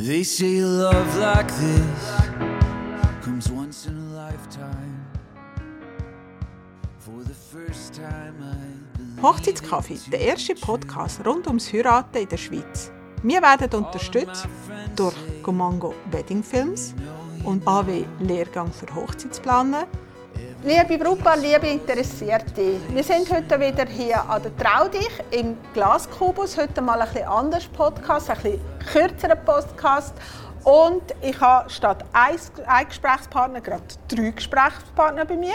They say love like this comes once in a lifetime. For the first time I Hochzeitskaffee, der erste Podcast rund ums Heiraten in der Schweiz. Wir werden unterstützt durch Gomango Wedding Films und AW Lehrgang für Hochzeitsplaner. Liebe Brautpaar, liebe Interessierte, wir sind heute wieder hier an der Traudich im Glaskubus. Heute mal ein bisschen anders Podcast, ein bisschen kürzerer Podcast. Und ich habe statt ein Gesprächspartner gerade drei Gesprächspartner bei mir.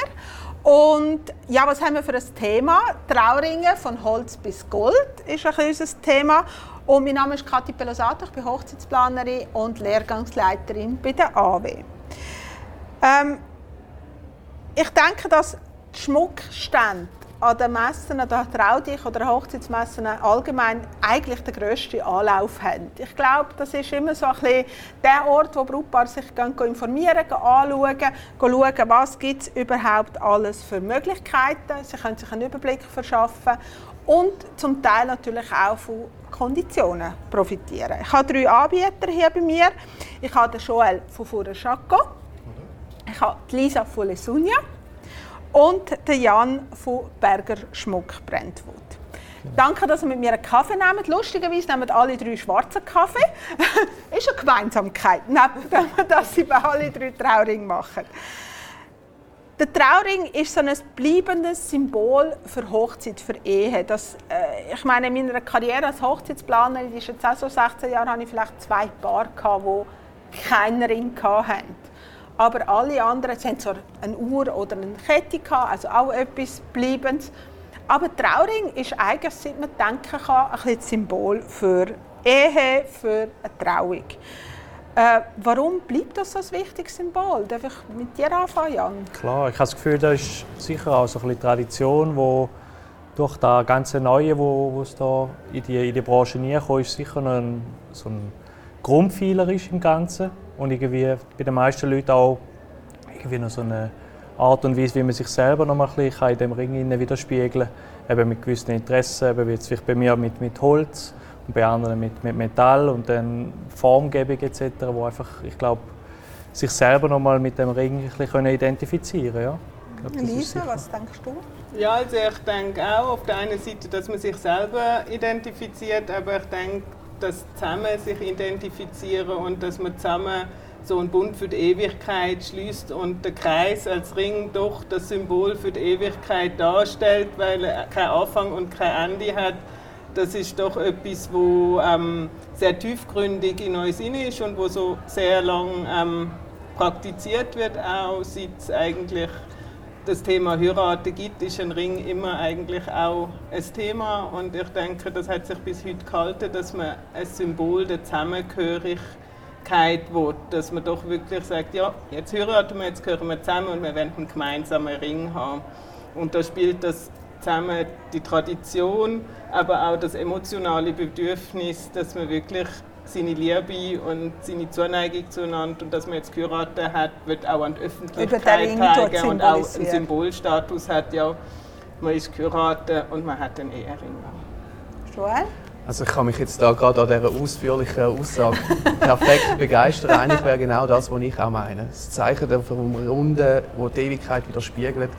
Und ja, was haben wir für ein Thema? Trauringe von Holz bis Gold ist ein bisschen unser Thema. Und mein Name ist Kathi Pelosato, ich bin Hochzeitsplanerin und Lehrgangsleiterin bei der AW. Ähm, ich denke, dass Schmuckstände an den Messen, an der Traudich oder Hochzeitsmessen allgemein eigentlich den grössten Anlauf haben. Ich glaube, das ist immer so ein bisschen der Ort, wo Brautpaare sich informieren, anschauen, schauen, was gibt es überhaupt alles für Möglichkeiten. Sie können sich einen Überblick verschaffen und zum Teil natürlich auch von Konditionen profitieren. Ich habe drei Anbieter hier bei mir. Ich habe den Joel von Fura Chaco. Ich habe die Lisa von Lesunia und den Jan von Berger Schmuck Brentwood. Danke, dass Sie mit mir einen Kaffee nehmen. Lustigerweise nehmen alle drei schwarzen Kaffee. ist eine Gemeinsamkeit, neben dass sie bei alle drei Trauring machen. Der Trauring ist so ein bleibendes Symbol für Hochzeit, für Ehe. Das, äh, ich meine, in meiner Karriere als Hochzeitsplanerin, die ist jetzt auch so 16 Jahre, hatte ich vielleicht zwei Paar, die keinen Ring hatten. Aber alle anderen sie haben so eine Uhr oder eine Kette, gehabt, also auch etwas Bleibendes. Aber Trauring ist eigentlich, seit man denken kann, ein bisschen Symbol für Ehe, für eine Trauung. Äh, warum bleibt das so ein wichtiges Symbol? Darf ich mit dir anfangen, Jan? Klar, ich habe das Gefühl, das ist sicher auch so ein bisschen Tradition, wo durch das ganze Neue, wo, es da in die, in die Branche reinkommt, ist sicher ein, so ein Grundpfeiler ist im Ganzen und irgendwie bei den meisten Leuten auch irgendwie noch so eine Art und Weise, wie man sich selber noch mal ein bisschen in dem Ring widerspiegeln kann, eben mit gewissen Interessen, eben jetzt vielleicht bei mir mit, mit Holz und bei anderen mit, mit Metall und dann Formgebung etc., wo einfach, ich glaube, sich selber noch mal mit dem Ring ein bisschen identifizieren ja. Glaub, Lisa, was denkst du? Ja, also ich denke auch auf der einen Seite, dass man sich selber identifiziert, aber ich denke, dass zusammen sich identifizieren und dass man zusammen so einen Bund für die Ewigkeit schließt und der Kreis als Ring doch das Symbol für die Ewigkeit darstellt, weil er kein Anfang und kein Ende hat. Das ist doch etwas, wo ähm, sehr tiefgründig in uns ist und wo so sehr lang ähm, praktiziert wird, auch seit eigentlich das Thema Heiraten gibt, ist ein Ring immer eigentlich auch ein Thema. Und ich denke, das hat sich bis heute gehalten, dass man ein Symbol der Zusammengehörigkeit will. Dass man doch wirklich sagt, ja, jetzt heiraten wir, jetzt gehören wir zusammen und wir wollen einen gemeinsamen Ring haben. Und da spielt das zusammen die Tradition, aber auch das emotionale Bedürfnis, dass man wirklich seine Liebe und seine Zuneigung zueinander und dass man jetzt geheiratet hat, wird auch an die Öffentlichkeit zeigen und auch einen Symbolstatus hat. Ja, man ist geheiratet und man hat einen Ehering. Joel? Also ich kann mich jetzt da gerade an dieser ausführlichen Aussage perfekt begeistern. Eigentlich wäre genau das, was ich auch meine. Das Zeichen vom Runden, das die Ewigkeit widerspiegelt.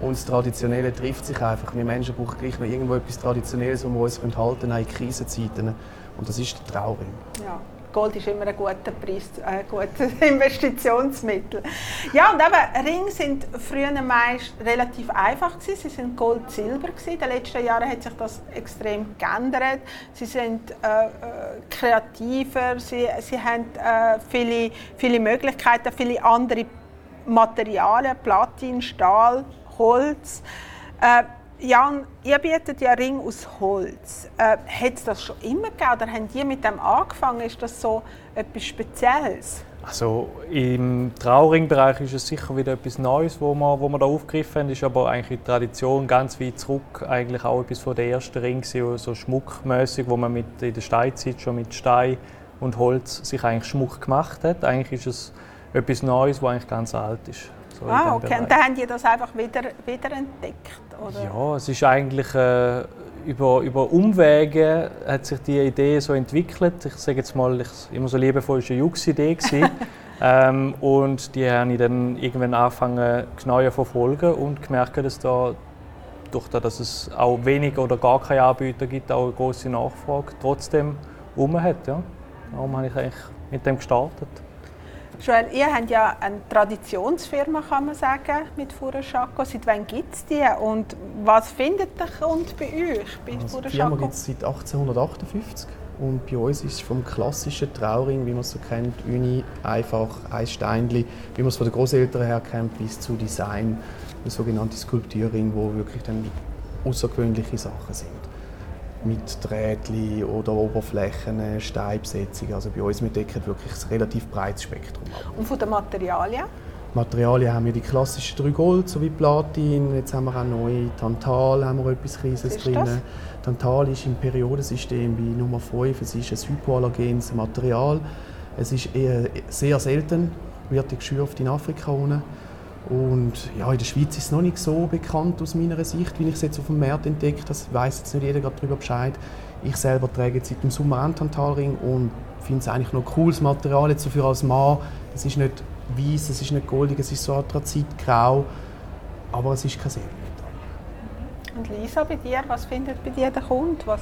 Und das Traditionelle trifft sich einfach. Wir Menschen brauchen gleich noch irgendwo etwas Traditionelles, wo wir uns halten können, auch in Krisenzeiten. Und das ist der Trauring. Ja. Gold ist immer ein guter Preis, ein gutes Investitionsmittel. Ja, und eben, Ringe sind früher meist relativ einfach gewesen. Sie sind Gold-Silber gewesen. In den letzten Jahren hat sich das extrem geändert. Sie sind äh, äh, kreativer, sie, sie haben äh, viele, viele Möglichkeiten, viele andere Materialien, Platin, Stahl, Holz. Äh, Jan, ihr bietet ja Ring aus Holz. Äh, hat es das schon immer gegeben oder haben die mit dem angefangen? Ist das so etwas Spezielles? Also im Trauringbereich ist es sicher wieder etwas Neues, wo wir, wo wir da aufgegriffen haben. Ist aber eigentlich die Tradition ganz weit zurück, eigentlich auch etwas von der ersten Ring, so schmuckmäßig, wo man mit, in der Steinzeit schon mit Stein und Holz sich eigentlich Schmuck gemacht hat. Eigentlich ist es etwas Neues, was eigentlich ganz alt ist. So ah, okay. Und dann haben die das einfach wieder, wieder entdeckt? Oder? Ja, es ist eigentlich äh, über, über Umwege hat sich die Idee so entwickelt. Ich sage jetzt mal, ich, immer so liebevoll, es war eine Jux-Idee. ähm, und die habe ich dann irgendwann angefangen, genauer zu verfolgen und gemerkt, dass da durch das, dass es auch wenig oder gar keine Anbieter gibt, auch eine große Nachfrage trotzdem um hat. Ja. Darum habe ich eigentlich mit dem gestartet. Joel, ihr habt ja eine Traditionsfirma, kann man sagen, mit Furaschaco. Seit wann gibt es die? Und was findet der Kunde bei euch, bei also Die Firma gibt es seit 1858 und bei uns ist es vom klassischen Trauring, wie man es so kennt, Uni, einfach ein Steinchen, wie man es von den Großeltern her kennt, bis zu Design, ein sogenannte Skulpturing, wo wirklich dann außergewöhnliche Sachen sind mit Drähtchen oder Oberflächen, Steinbesetzung. Also bei uns wir decken wirklich ein relativ breites Spektrum ab. Und von den Materialien? Materialien haben wir die klassischen drei Gold sowie Platin. Jetzt haben wir auch neu Tantal, haben wir etwas Kleines drin. Das? Tantal ist im Periodensystem bei Nummer 5. Es ist ein hypoallergenes Material. Es ist eher sehr selten, wird geschürft in Afrika unten. Und ja, in der Schweiz ist es noch nicht so bekannt aus meiner Sicht, wie ich es jetzt auf dem Markt entdeckt Das weiß jetzt nicht jeder darüber Bescheid. Ich selber trage seit dem Sommer einen Tantalring und finde es eigentlich noch cooles Material jetzt für als Mann. Es ist nicht weiß, es ist nicht goldig, es ist so anthrazitgrau, aber es ist kein Silber. Und Lisa, bei dir, was findet bei dir der Kunde? Was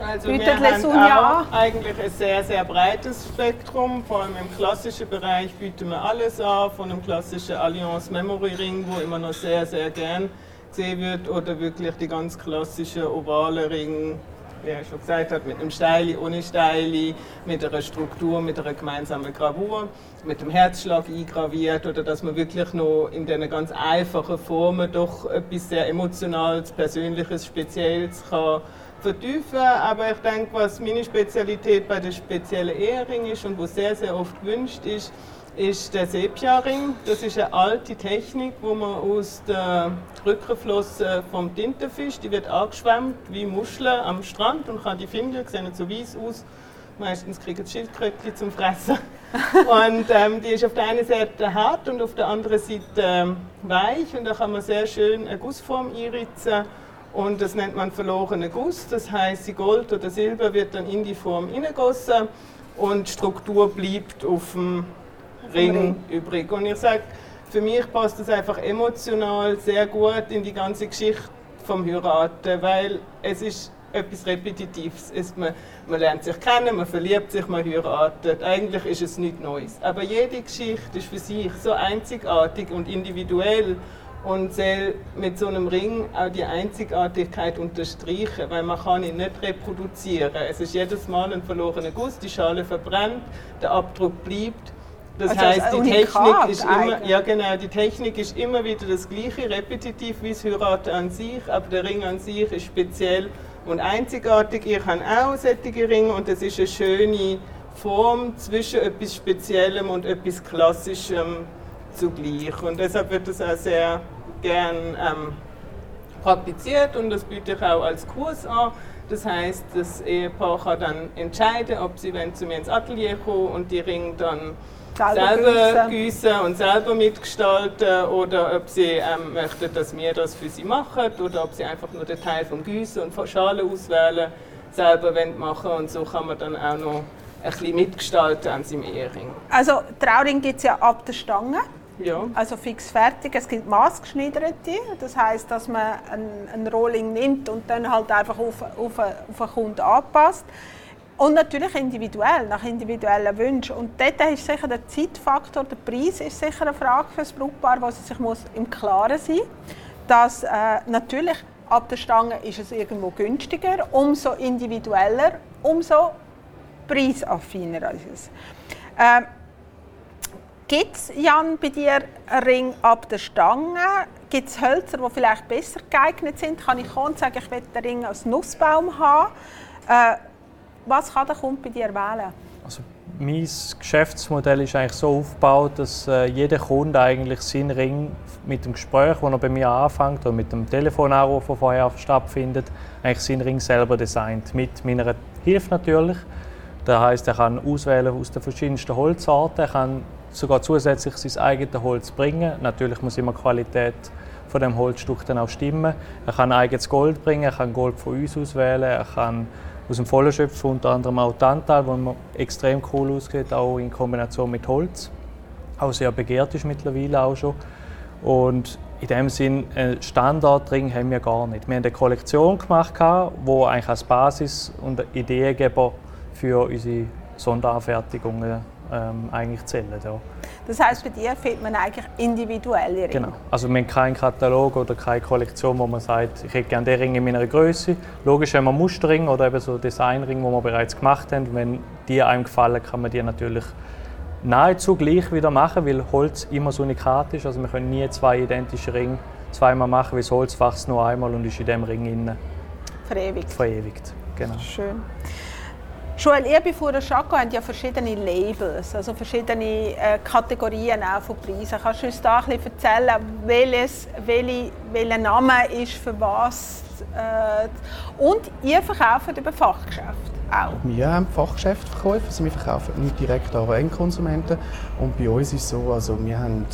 also wir haben auch eigentlich ein sehr, sehr breites Spektrum. Vor allem im klassischen Bereich bieten wir alles an, von einem klassischen Allianz Memory Ring, wo immer noch sehr, sehr gern gesehen wird, oder wirklich die ganz klassische ovale Ring, wie er schon gesagt hat, mit einem Steili, ohne Steili, mit einer Struktur, mit einer gemeinsamen Gravur, mit dem Herzschlag eingraviert. Oder dass man wirklich noch in diesen ganz einfachen Formen doch etwas sehr Emotionales, Persönliches, Spezielles kann vertiefen. Aber ich denke, was meine Spezialität bei der speziellen Ehering ist und was sehr, sehr oft gewünscht ist, ist der Sepia-Ring. Das ist eine alte Technik, wo man aus der Rückenflosse vom Tintenfisch, die wird angeschwemmt wie Muscheln am Strand und kann die Finger, die sehen so weiß aus, meistens kriegen die Schildkrötchen zum Fressen. und ähm, die ist auf der einen Seite hart und auf der anderen Seite ähm, weich und da kann man sehr schön eine Gussform einritzen und das nennt man verlorene Guss. Das heißt, die Gold oder Silber wird dann in die Form hineingegossen und die Struktur bleibt auf dem Ring, Ring. übrig. Und ich sage, für mich passt das einfach emotional sehr gut in die ganze Geschichte vom Heiraten, weil es ist etwas Repetitives. Es, man, man lernt sich kennen, man verliebt sich, man heiratet. Eigentlich ist es nichts Neues. Aber jede Geschichte ist für sich so einzigartig und individuell und soll mit so einem Ring auch die Einzigartigkeit unterstreichen, weil man kann ihn nicht reproduzieren. Es ist jedes Mal ein verlorener Guss, die Schale verbrennt, der Abdruck bleibt. Das also heißt, die Technik ist immer, ja genau, die Technik ist immer wieder das gleiche, repetitiv wie das Heiraten an sich, aber der Ring an sich ist speziell und einzigartig. Ich habe auch solche Ringe und es ist eine schöne Form zwischen etwas Speziellem und etwas Klassischem zugleich. Und deshalb wird das auch sehr gern ähm, praktiziert und das biete ich auch als Kurs an. Das heißt, das Ehepaar kann dann entscheiden, ob sie zu mir ins Atelier kommen und die Ringe dann selber, gießen und selber mitgestalten oder ob sie ähm, möchten, dass wir das für sie machen oder ob sie einfach nur den Teil vom Gießen und von Schale auswählen selber machen und so kann man dann auch noch ein bisschen mitgestalten an seinem Ehering. Also Trauring gibt es ja ab der Stange. Ja. Also fix fertig. Es gibt maßgeschneiderte, das heißt, dass man ein, ein Rolling nimmt und dann halt einfach auf, auf, auf den Kunden anpasst. Und natürlich individuell, nach individuellen Wünschen. Und dort ist sicher der Zeitfaktor, der Preis ist sicher eine Frage für das Brautpaar, was sich muss im Klaren sein muss. Dass äh, natürlich ab der Stange ist es irgendwo günstiger, umso individueller, umso preisaffiner ist es. Äh, Gibt es, Jan, bei dir einen Ring ab der Stange? Gibt es Hölzer, die vielleicht besser geeignet sind? Kann ich kommen und sagen, ich will den Ring als Nussbaum haben? Äh, was kann der Kunde bei dir wählen? Also, mein Geschäftsmodell ist eigentlich so aufgebaut, dass äh, jeder Kunde eigentlich seinen Ring mit dem Gespräch, das er bei mir anfängt, oder mit dem Telefonanruf, der vorher stattfindet, eigentlich seinen Ring selber designt. Mit meiner Hilfe natürlich. Das heißt, er kann auswählen aus den verschiedensten Holzarten, er kann sogar zusätzlich sein eigenes Holz bringen. Natürlich muss immer Qualität von dem Holzstück dann auch stimmen. Er kann eigenes Gold bringen, er kann Gold von uns auswählen, er kann aus dem Vollen schöpfen, unter anderem auch Tantal, wo extrem cool aussieht, auch in Kombination mit Holz. Auch sehr begehrt ist mittlerweile auch schon. Und in dem Sinn, einen Standardring haben wir gar nicht. Wir haben eine Kollektion gemacht, die eigentlich als Basis und Ideengeber für unsere Sonderanfertigungen ähm, eigentlich zählen. Ja. Das heißt, bei dir findet man eigentlich individuelle Ringe? Genau. Also wir haben keinen Katalog oder keine Kollektion, wo man sagt, ich hätte gerne den Ring in meiner Größe. Logisch haben wir Musterring oder eben so Designring, die wir bereits gemacht haben. Wenn die einem gefallen, kann man die natürlich nahezu gleich wieder machen, weil Holz immer so unikat ist. Also wir können nie zwei identische Ringe zweimal machen, weil das Holz wächst nur einmal und ist in dem Ring innen verewigt. verewigt. Genau. Schön. Joel, ihr bei Fuhrer Chaco habt ja verschiedene Labels, also verschiedene äh, Kategorien auch von Preisen. Kannst du uns da ein bisschen erzählen, welches, welche, welcher Name ist für was? Äh, und ihr verkauft über Fachgeschäft auch? Wir haben Fachgeschäftsverkäufe, also wir verkaufen nicht direkt an Endkonsumenten. Und bei uns ist es so, also wir haben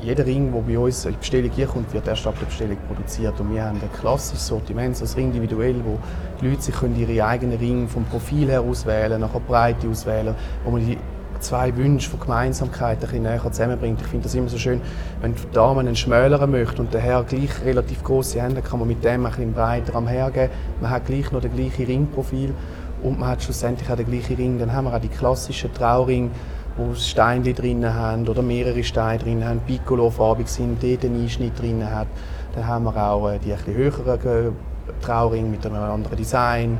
jeder Ring, der bei uns in die Bestellung kommt, wird erst ab der Bestellung produziert. Und wir haben ein klassisches Sortiment, also Ring individuell, wo die Leute sich ihre eigenen Ringe vom Profil her auswählen, nachher Breite auswählen, wo man die zwei Wünsche von Gemeinsamkeit ein bisschen näher zusammenbringt. Ich finde das immer so schön, wenn die Dame einen schmäleren möchte und der Herr gleich relativ große Hände, kann man mit dem ein bisschen breiter am hergeben. Man hat gleich noch das gleiche Ringprofil und man hat schlussendlich auch den gleichen Ring. Dann haben wir auch die klassischen Trauring, wo Steine drin haben oder mehrere Steine drin haben, Piccolo-farbig sind, dort einen Einschnitt drin hat. Dann haben wir auch äh, die etwas höheren Trauring mit einem anderen Design.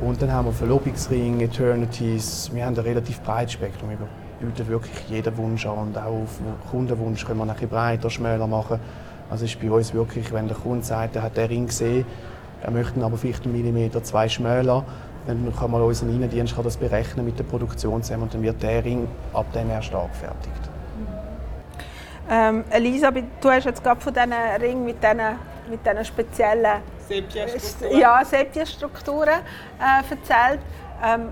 Und dann haben wir Verlobungsring, Eternities. Wir haben ein relativ breites Spektrum. Wir bieten wirklich jeden Wunsch an und auch auf Kundenwunsch können wir ein bisschen breiter, schmäler machen. Also ist bei uns wirklich, wenn der Kunde sagt, er hat den Ring gesehen, er möchte aber vielleicht einen Millimeter, zwei schmäler, dann kann man unser Innendienst kann das berechnen mit der Produktion zusammen und dann wird der Ring ab dem erst angefertigt. Ähm, Elisa, du hast jetzt gerade von diesen Ringen mit diesen, mit diesen speziellen Sepia-Strukturen ja, Sepia-Strukturen äh, erzählt. Ähm,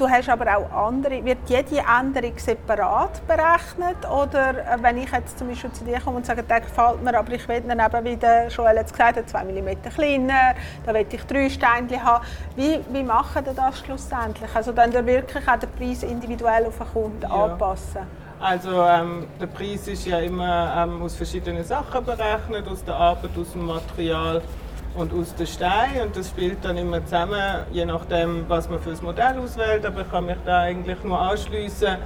Du hast aber auch andere. Wird jede Änderung separat berechnet? Oder äh, wenn ich jetzt zum Beispiel zu dir komme und sage, der gefällt mir, aber ich will dann eben, wie der Joel jetzt gesagt hat, 2 mm kleiner, da will ich drei Steine haben. Wie, wie machen ihr das schlussendlich? Also dann wirklich auch den Preis individuell auf den Kunden ja. anpassen? Also ähm, der Preis ist ja immer ähm, aus verschiedenen Sachen berechnet, aus der Arbeit, aus dem Material und aus den Steinen und das spielt dann immer zusammen, je nachdem, was man für das Modell auswählt. Aber ich kann mich da eigentlich nur anschließen.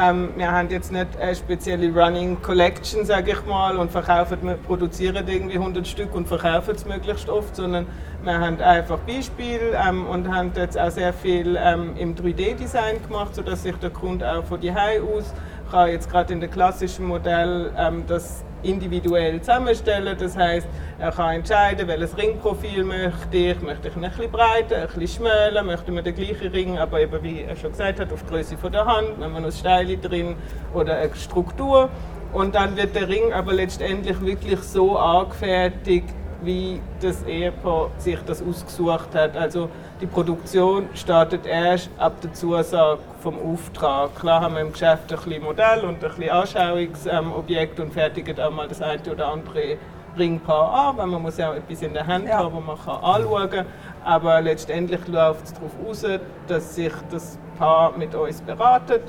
Ähm, wir haben jetzt nicht eine spezielle Running Collection, sage ich mal, und verkaufen, produzieren irgendwie 100 Stück und verkaufen es möglichst oft, sondern wir haben einfach Beispiele ähm, und haben jetzt auch sehr viel ähm, im 3D-Design gemacht, sodass sich der Kunde auch von die aus kann jetzt gerade in dem klassischen Modell ähm, das individuell zusammenstellen. Das heißt, er kann entscheiden, welches Ringprofil möchte ich. Möchte ich ein bisschen breiter, ein bisschen schmäler, möchte man den gleichen Ring, aber eben, wie er schon gesagt hat, auf die Größe der Hand, wenn man noch Steile drin oder eine Struktur. Und dann wird der Ring aber letztendlich wirklich so angefertigt, wie das Ehepaar sich das ausgesucht hat. Also die Produktion startet erst ab der Zusage vom Auftrag. Klar haben wir im Geschäft ein bisschen Modell und ein bisschen Anschauungsobjekt und fertigen auch mal das eine oder andere Ringpaar an, weil man muss ja auch etwas in der Hand ja. haben, das man kann anschauen kann. Aber letztendlich läuft es darauf aus, dass sich das Paar mit uns beratet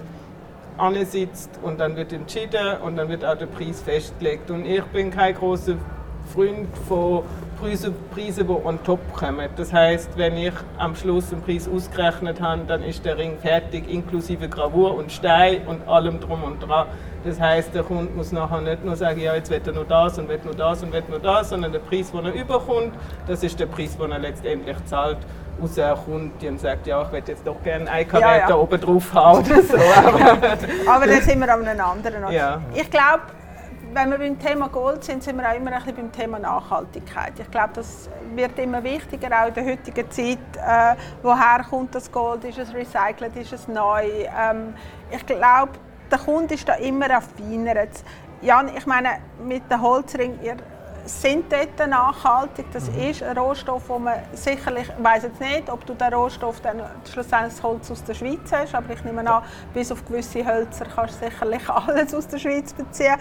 sitzt und dann wird entschieden und dann wird auch der Preis festgelegt. Und ich bin kein großer Freund von Preisen, Preise, die on top kommen. Das heißt, wenn ich am Schluss einen Preis ausgerechnet habe, dann ist der Ring fertig, inklusive Gravur und Stein und allem drum und dran. Das heißt, der Kunde muss nachher nicht nur sagen, ja, jetzt wird er nur das und wird nur das und wird nur das, sondern der Preis, den er überkommt, das ist der Preis, den er letztendlich zahlt. Außer er kommt und sagt, ja, ich würde jetzt doch gerne ein Karat ja, ja. oben drauf haben oder so. Aber, aber dann sind wir an einem anderen Ort. Ja. Ich glaube, wenn wir beim Thema Gold sind, sind wir auch immer ein bisschen beim Thema Nachhaltigkeit. Ich glaube, das wird immer wichtiger, auch in der heutigen Zeit. Äh, woher kommt das Gold? Ist es recycelt? Ist es neu? Ähm, ich glaube, der Kunde ist da immer feiner. Jan, ich meine, mit dem Holzring, ihr sind dort nachhaltig. Das mhm. ist ein Rohstoff, wo man sicherlich, ich weiß jetzt nicht, ob du den Rohstoff dann schlussendlich das Holz aus der Schweiz hast, aber ich nehme an, bis auf gewisse Hölzer kannst du sicherlich alles aus der Schweiz beziehen.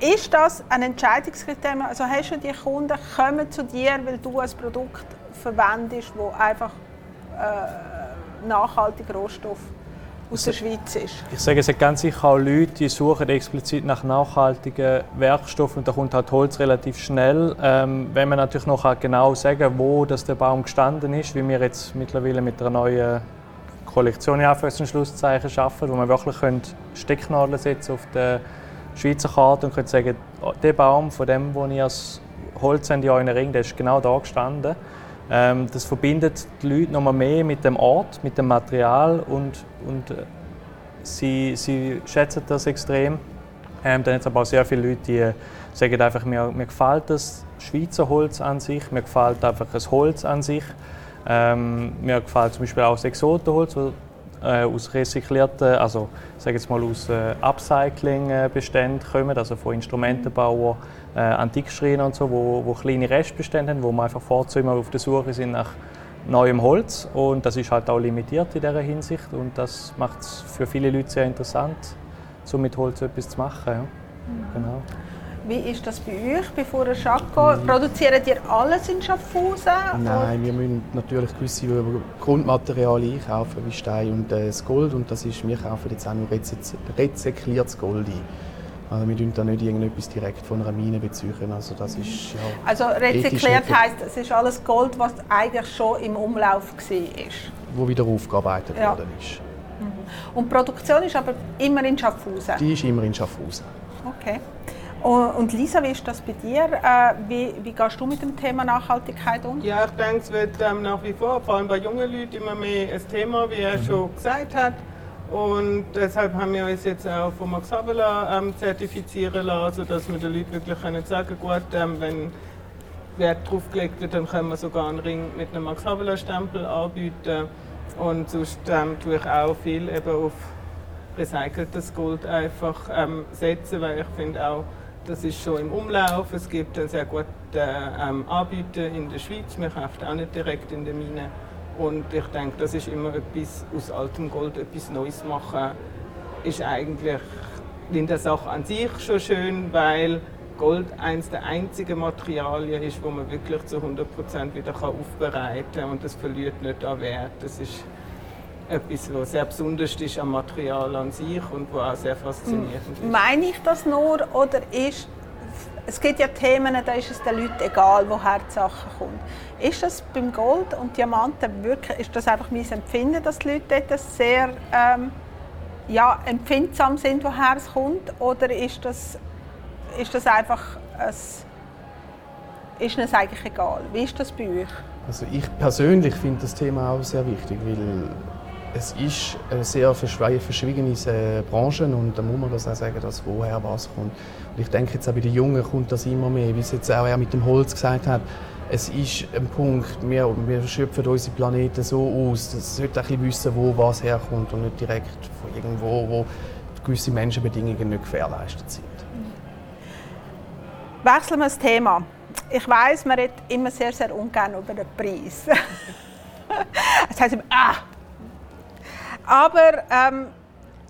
Ist das ein Entscheidungskriterium? Also hast du die Kunden kommen zu dir, weil du ein Produkt verwendest, wo einfach äh, nachhaltig Rohstoff aus der Schweiz ist? Ich sage, es hat ganz sicher auch Leute, die suchen explizit nach nachhaltigen Werkstoffen und da kommt halt Holz relativ schnell. Ähm, wenn man natürlich noch genau sagen kann, wo das der Baum gestanden ist, wie wir jetzt mittlerweile mit einer neuen Kollektion in Anführungs- und Schlusszeichen schaffen, wo man wirklich Stecknadeln setzen auf der Schweizer Karte und können sagen, oh, der Baum von dem, wo ihr als Holz in euren Ring, der ist genau da gestanden. Ähm, das verbindet die Leute noch mal mehr mit dem Ort, mit dem Material und, und äh, sie, sie schätzen das extrem. Ähm, dann es aber auch sehr viele Leute, die sagen einfach, mir, mir gefällt das Schweizer Holz an sich, mir gefällt einfach das Holz an sich. Ähm, mir gefällt zum Beispiel auch das Exotenholz, äh, aus recycelten, also sage jetzt mal aus äh, Upcycling-Beständen kommen, also von Instrumentenbauern, äh, Antikschreiner und so, wo, wo kleine Restbestände haben, wo man einfach vorzu auf der Suche sind nach neuem Holz und das ist halt auch limitiert in dieser Hinsicht und das macht es für viele Leute sehr interessant, so mit Holz etwas zu machen. Ja. Mhm. Genau. Wie ist das bei euch, bevor ihr Schako? Mhm. Produziert ihr alles in Schaffhausen? Nein, wir müssen natürlich gewisse Grundmaterialien einkaufen, wie Stein und äh, das Gold. Und das ist, wir kaufen jetzt auch nur rezykliertes Gold ein. Also wir tun da nicht irgendetwas direkt von einer Mine beziehen. Also, das ist, ja, also rezykliert heisst, es ist alles Gold, was eigentlich schon im Umlauf war? Wo wieder aufgearbeitet ja. worden ist. Mhm. Und die Produktion ist aber immer in Schaffhausen? Die ist immer in Schaffhausen. Okay. Und Lisa, wie ist das bei dir? Äh, wie, wie gehst du mit dem Thema Nachhaltigkeit um? Ja, ich denke, es wird ähm, nach wie vor, vor allem bei jungen Leuten, immer mehr ein Thema, wie er mhm. schon gesagt hat. Und deshalb haben wir uns jetzt auch von Max Havelaar ähm, zertifizieren lassen, dass wir den Leuten wirklich können sagen gut, ähm, wenn Wert drauf gelegt wird, dann können wir sogar einen Ring mit einem Max Havelaar Stempel anbieten. Und sonst ähm, tue ich auch viel eben auf recyceltes Gold einfach ähm, setzen, weil ich finde auch, das ist schon im Umlauf. Es gibt einen sehr guten ähm, Anbieter in der Schweiz. Man kauft auch nicht direkt in der Mine. Und ich denke, das ist immer etwas aus altem Gold, etwas Neues machen, ist eigentlich in der Sache an sich schon schön, weil Gold eines der einzigen Materialien ist, wo man wirklich zu 100% wieder aufbereiten kann und das verliert nicht an Wert. Das ist etwas, was sehr besonders ist am Material an sich und was auch sehr faszinierend ist. Meine ich das nur oder ist es gibt ja Themen, da ist es den Leuten egal, woher die Sache kommt. Ist das beim Gold und Diamanten wirklich, ist das einfach mein Empfinden, dass die Leute dort sehr ähm, ja, empfindsam sind, woher es kommt? Oder ist das, ist das einfach ein, ist es eigentlich egal? Wie ist das bei euch? Also ich persönlich finde das Thema auch sehr wichtig, weil es ist eine sehr verschwiegene äh, Branche und da muss man das auch sagen, dass woher was kommt. Und ich denke jetzt auch bei den Jungen kommt das immer mehr, wie es jetzt auch er mit dem Holz gesagt hat. Es ist ein Punkt, wir, wir schöpfen unsere Planeten so aus, dass sollte ein wissen, wo was herkommt und nicht direkt von irgendwo, wo gewisse Menschenbedingungen nicht gewährleistet sind. Wechseln wir das Thema. Ich weiß, man redet immer sehr, sehr ungern über den Preis. das heißt immer, ah, aber ähm,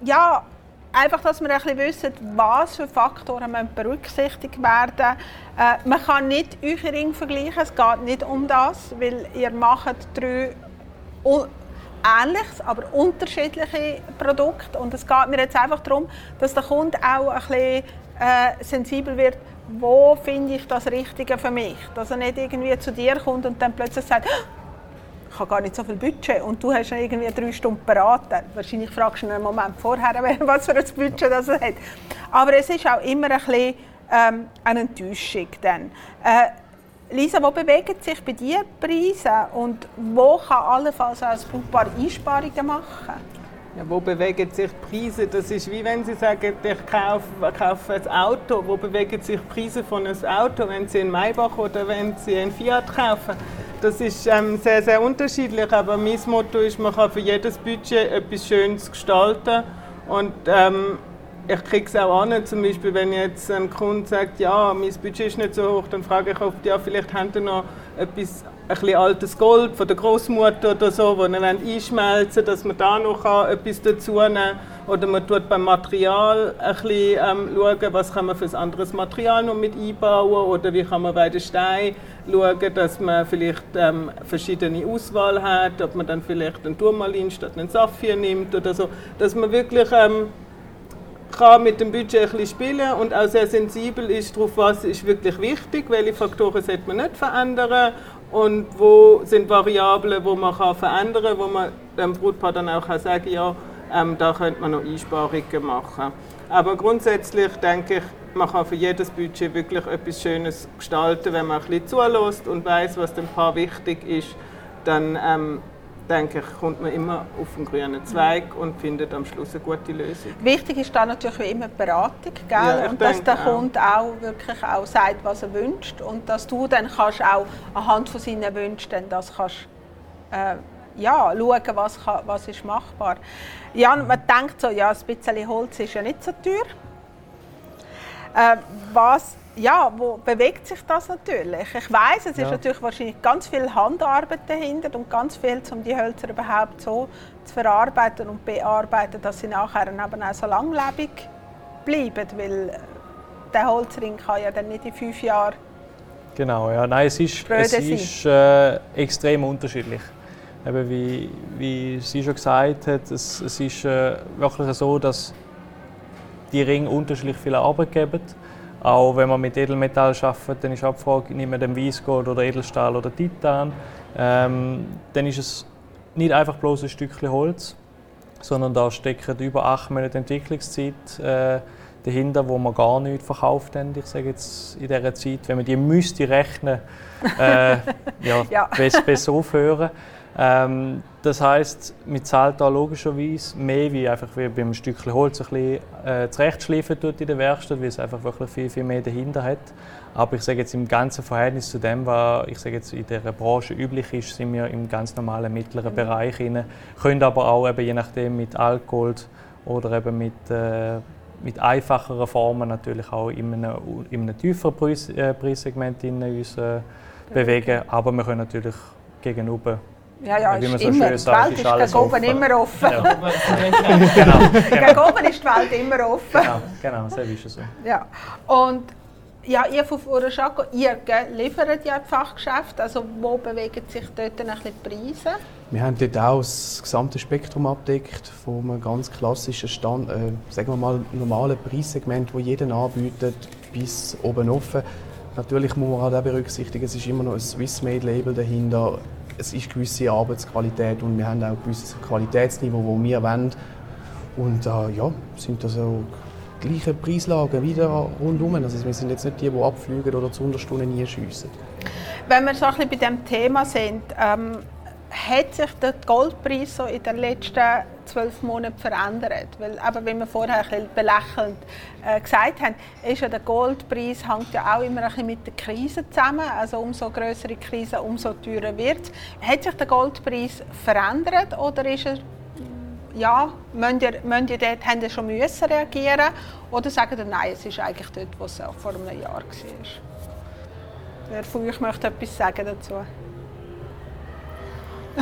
ja, einfach, dass wir ein bisschen wissen, was für Faktoren berücksichtigt werden. Äh, Man kann nicht eure Ring vergleichen, es geht nicht um das, weil ihr macht drei ähnliches, aber unterschiedliche Produkte. Und es geht mir jetzt einfach darum, dass der Kunde auch ein bisschen äh, sensibel wird, wo finde ich das Richtige für mich. Dass er nicht irgendwie zu dir kommt und dann plötzlich sagt, ich habe gar nicht so viel Budget und du hast irgendwie drei Stunden beraten. Wahrscheinlich fragst du einen Moment vorher, was für ein Budget das hat. Aber es ist auch immer ein bisschen ähm, eine Enttäuschung dann. Äh, Lisa, wo bewegen sich bei dir Preise und wo kann allenfalls ein Brautpaar Einsparungen machen? Ja, wo bewegen sich die Preise? Das ist wie wenn Sie sagen, ich kaufe, kaufe ein Auto. Wo bewegen sich die Preise von einem Auto, wenn Sie einen Maybach oder wenn Sie einen Fiat kaufen? Das ist ähm, sehr, sehr unterschiedlich, aber mein Motto ist, man kann für jedes Budget etwas Schönes gestalten. Und ähm, ich kriege es auch an, zum Beispiel, wenn jetzt ein Kunde sagt, ja, mein Budget ist nicht so hoch, dann frage ich oft, ja, vielleicht haben Sie noch etwas, ein bisschen altes Gold von der Großmutter oder so, das wir einschmelzen dass man da noch etwas dazu nehmen kann. Oder man tut beim Material ein bisschen ähm, schauen, was kann man für ein anderes Material noch mit einbauen oder wie kann man bei den Steinen schauen, dass man vielleicht ähm, verschiedene Auswahl hat, ob man dann vielleicht einen Turmalin statt einen Saphir nimmt oder so, dass man wirklich ähm, kann mit dem Budget ein bisschen spielen und auch sehr sensibel ist darauf, was ist wirklich wichtig, welche Faktoren sollte man nicht verändern und wo sind Variablen, wo man kann verändern kann, wo man dem Brutpaar dann auch kann sagen ja, ähm, da könnte man noch Einsparungen machen. Aber grundsätzlich denke ich, man kann für jedes Budget wirklich etwas Schönes gestalten, wenn man ein bisschen zulässt und weiß, was dem Paar wichtig ist, dann ähm, denke ich, kommt man immer auf den grünen Zweig und findet am Schluss eine gute Lösung. Wichtig ist da natürlich wie immer die Beratung, gell? Ja, und dass der auch. Kunde auch wirklich auch sagt, was er wünscht und dass du dann kannst auch anhand von seinen Wünschen dann das kannst äh, ja, schauen, was, kann, was ist machbar. Ja, man denkt so, ja, ein bisschen Holz ist ja nicht so teuer. Äh, was, ja, wo bewegt sich das natürlich? Ich weiß, es ist Ja. natürlich wahrscheinlich ganz viel Handarbeit dahinter und ganz viel, um die Hölzer überhaupt so zu verarbeiten und bearbeiten, dass sie nachher eben auch so langlebig bleiben, weil äh, der Holzring kann ja dann nicht in fünf Jahren Genau, ja. Nein, es ist, es ist äh, extrem unterschiedlich. Eben wie, wie sie schon gesagt hat, es, es ist äh, wirklich so, dass die Ringe unterschiedlich viel Arbeit geben. Auch wenn man mit Edelmetall arbeitet, dann ist die Frage, nimmt man den Weißgold oder Edelstahl oder Titan. Ähm, dann ist es nicht einfach bloß ein Stückchen Holz, sondern da stecken über acht Monate Entwicklungszeit äh, dahinter, wo man gar nichts verkauft haben, ich sage jetzt in dieser Zeit. Wenn man die müsste rechnen, äh, ja, Ja. besser, besser aufhören. Ähm, das heißt, man zahlt da logischerweise mehr, wie einfach wie beim Stückchen Holz ein bisschen äh, zurechtschleifen tut in der Werkstatt, weil es einfach wirklich viel, viel mehr dahinter hat. Aber ich sage jetzt im ganzen Verhältnis zu dem, was ich sage jetzt in dieser Branche üblich ist, sind wir im ganz normalen mittleren Bereich rein. Können aber auch eben je nachdem mit Altgold oder eben mit, äh, mit einfacheren Formen natürlich auch in einem, in einem tieferen Preis, äh, Preissegment in uns äh, bewegen. Aber wir können natürlich gegenüber Ja, ja, Wie man so immer. schön Die sagt, Welt ist ist gegen oben offen. immer offen. Ja. genau. Gegen oben ist die Welt immer offen. Genau, genau, so ist es so. Ja. Und ja, ihr von Uraschako, ihr gell, liefert ja die Fachgeschäfte. Also wo bewegen sich dort ein bisschen die Preise? Wir haben dort auch das gesamte Spektrum abdeckt, von einem ganz klassischen Stand, äh, sagen wir mal, normalen Preissegment, wo jeder anbietet, bis oben offen. Natürlich muss man halt auch berücksichtigen, es ist immer noch ein Swiss-Made-Label dahinter. Es ist gewisse Arbeitsqualität und wir haben auch ein gewisses Qualitätsniveau, das wir wollen. Und äh, ja, sind da so gleiche Preislagen wieder rundum. Also wir sind jetzt nicht die, die abfliegen oder zu Unterstunden nie schiessen. Wenn wir so ein bisschen bei diesem Thema sind, ähm, hat sich der Goldpreis so in den letzten zwölf Monaten verändert? Weil, eben, wie wir vorher ein belächelnd äh, gesagt haben, ist ja der Goldpreis hängt ja auch immer ein bisschen mit der Krise zusammen. Also umso größere Krise, umso teurer wird. Hat sich der Goldpreis verändert oder ist er ja, müsst ihr, müsst ihr dort, schon müssen reagieren oder sagen ihr, nein, es ist eigentlich dort, wo es vor einem Jahr war? Wer von euch möchte etwas sagen dazu?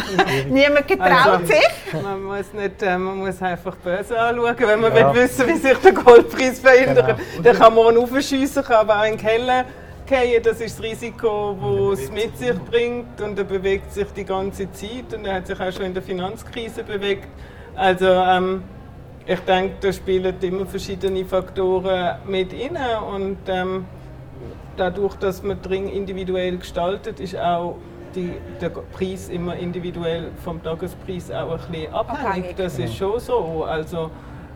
Niemand getraut Also, sich. Man muss, nicht, äh, man muss einfach böse anschauen, wenn man Ja. will wissen wie sich der Goldpreis verändert. Genau. Dann kann man aufschiessen, kann aber auch in den Keller fallen. Das ist das Risiko, das es mit sich bringt. Und er bewegt sich die ganze Zeit. Und er hat sich auch schon in der Finanzkrise bewegt. Also ähm, ich denke, da spielen immer verschiedene Faktoren mit rein. Und ähm, dadurch, dass man Dring individuell gestaltet, ist auch die, der Preis immer individuell vom Tagespreis auch ein bisschen abhängig. Abhängig. Das ist schon so. Also,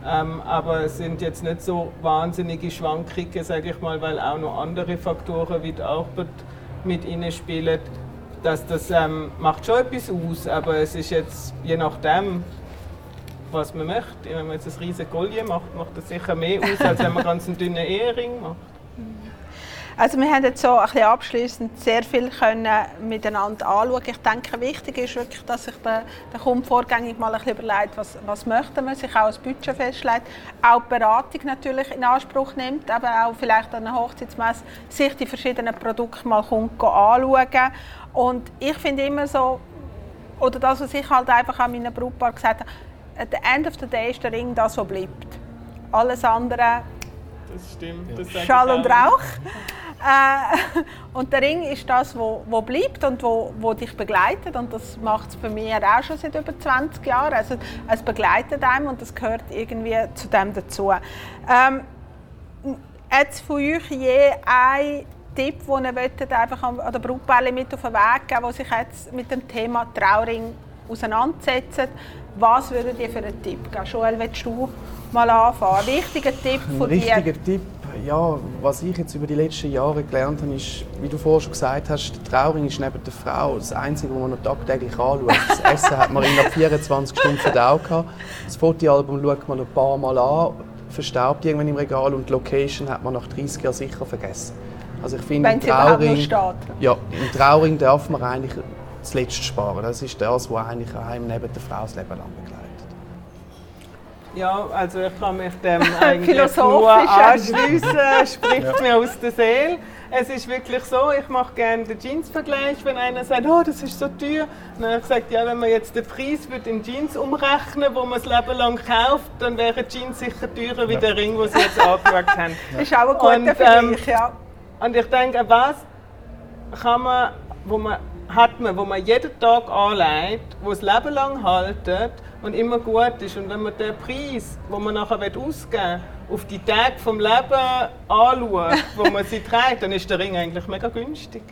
ähm, aber es sind jetzt nicht so wahnsinnige Schwankungen, sage ich mal, weil auch noch andere Faktoren wie die Arbeit mit ihnen spielen. Dass das ähm, macht schon etwas aus, aber es ist jetzt je nachdem, was man möchte. Wenn man jetzt ein riesiges Collier macht, macht das sicher mehr aus, als wenn man ganz einen dünnen Ehering macht. Also wir haben jetzt so ein bisschen abschliessend sehr viel können miteinander anschauen. Ich denke, wichtig ist wirklich, dass sich der, der Kunde vorgängig mal ein bisschen überlegt, was, was möchte man, sich auch ein Budget festlegt, auch die Beratung natürlich in Anspruch nimmt, eben auch vielleicht an einer Hochzeitsmesse sich die verschiedenen Produkte mal anschauen. Und ich finde immer so, oder das, was ich halt einfach an meinen Brautpaar gesagt habe, at the end of the day ist der Ring das, was bleibt. Alles andere Das stimmt. Das Schall und auch. Rauch. Äh, und der Ring ist das, wo, wo bleibt und wo, wo dich begleitet. Und das macht es für mich auch schon seit über 20 Jahren. Also es begleitet einem und das gehört irgendwie zu dem dazu. Ähm, jetzt von euch je ein Tipp, den ihr wollt, einfach an der Brautpaare mit auf den Weg geben die sich jetzt mit dem Thema Trauring auseinandersetzen. Was würdet ihr für einen Tipp geben? Joel, willst du mal anfangen? Ein wichtiger Tipp Ein von dir? richtiger Tipp, ja, was ich jetzt über die letzten Jahre gelernt habe, ist, wie du vorher schon gesagt hast, der Trauring ist neben der Frau das Einzige, was man noch tagtäglich anschaut. Das Essen hat man in nach 24 Stunden verdaut. Das Fotoalbum schaut man noch ein paar Mal an, verstaubt irgendwann im Regal und die Location hat man nach 30 Jahren sicher vergessen. Also ich finde, im Trauring, ja, im Trauring darf man eigentlich zuletzt sparen. Das ist das, was eigentlich einem neben der Frau das Leben lang begleitet. Ja, also ich kann mich dem eigentlich Philosophisch. nur anschließen. Spricht mir aus der Seele. Es ist wirklich so, ich mache gerne den Jeans-Vergleich, wenn einer sagt, oh, das ist so teuer. Dann habe ich gesagt, ja, wenn man jetzt den Preis für den Jeans umrechnen wo man das Leben lang kauft, dann wäre Jeans sicher teurer wie der Ring, den Sie jetzt angeschaut haben. Das ist auch ein guter Und, ähm, Vergleich, ja. Und ich denke, was kann man, wo man, hat man, wo man jeden Tag anlegt, wo das Leben lang haltet und immer gut ist. Und wenn man den Preis, den man nachher ausgeben will, auf die Tage vom Leben anschaut, wo man sie trägt, dann ist der Ring eigentlich mega günstig.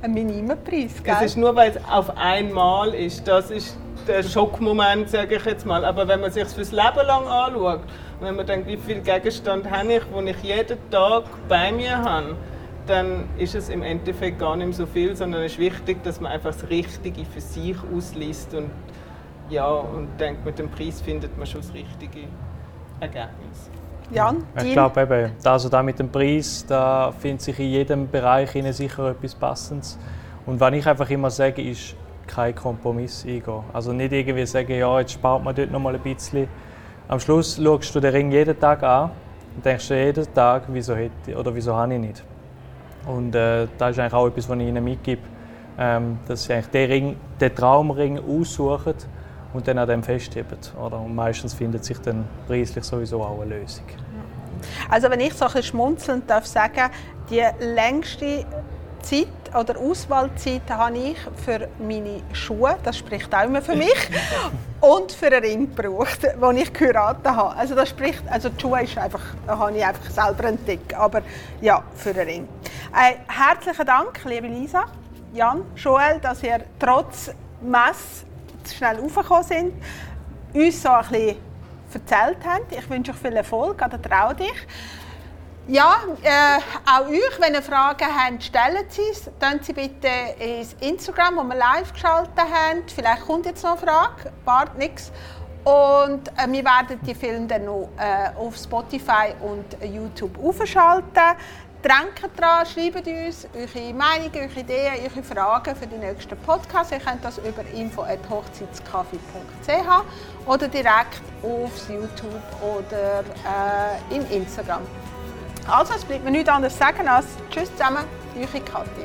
Ein Minimumpreis, gell? Es ist nur, weil es auf einmal ist. Das ist der Schockmoment, sage ich jetzt mal. Aber wenn man sich fürs Leben lang anschaut, und wenn man denkt, wie viel Gegenstand habe ich, den ich jeden Tag bei mir habe, dann ist es im Endeffekt gar nicht so viel, sondern es ist wichtig, dass man einfach das Richtige für sich ausliest und ja, und denkt, mit dem Preis findet man schon das richtige Ergebnis. Jan, Ich glaube eben, also da mit dem Preis, da findet sich in jedem Bereich sicher etwas Passendes. Und was ich einfach immer sage, ist, kein Kompromiss eingehen. Also nicht irgendwie sagen, ja, jetzt spart man dort noch mal ein bisschen. Am Schluss schaust du den Ring jeden Tag an und denkst dir jeden Tag, wieso hätte oder wieso habe ich nicht. Und äh, das ist eigentlich auch etwas, was ich ihnen mitgebe, ähm, dass sie eigentlich den, Ring, den Traumring aussuchen und dann an dem festheben. Oder? Und meistens findet sich dann preislich sowieso auch eine Lösung. Also wenn ich so ein schmunzelnd darf sagen, die längste Zeit oder Auswahlzeit habe ich für meine Schuhe, das spricht auch immer für mich, und für einen Ring gebraucht, den ich geheiratet habe. Also das spricht, also die Schuhe ist einfach, da habe ich einfach selber entdeckt, aber ja, für einen Ring. Äh, herzlichen Dank, liebe Lisa, Jan, Joel, dass ihr trotz Mess schnell raufgekommen sind, uns so ein bisschen erzählt habt. Ich wünsche euch viel Erfolg an der Trau dich. Ja, äh, auch euch, wenn ihr Fragen habt, stellen Sie es. Dann Sie bitte ins Instagram, wo wir live geschaltet haben. Vielleicht kommt jetzt noch eine Frage, wart nichts. Und äh, wir werden die Filme dann noch äh, auf Spotify und YouTube aufschalten. Denkt dran, schreibt uns eure Meinungen, eure Ideen, eure Fragen für die nächsten Podcasts. Ihr könnt das über info.hochzeitskaffee.ch oder direkt auf YouTube oder äh, in Instagram. Also, es bleibt mir nichts anderes sagen als Tschüss zusammen, eure Kathi.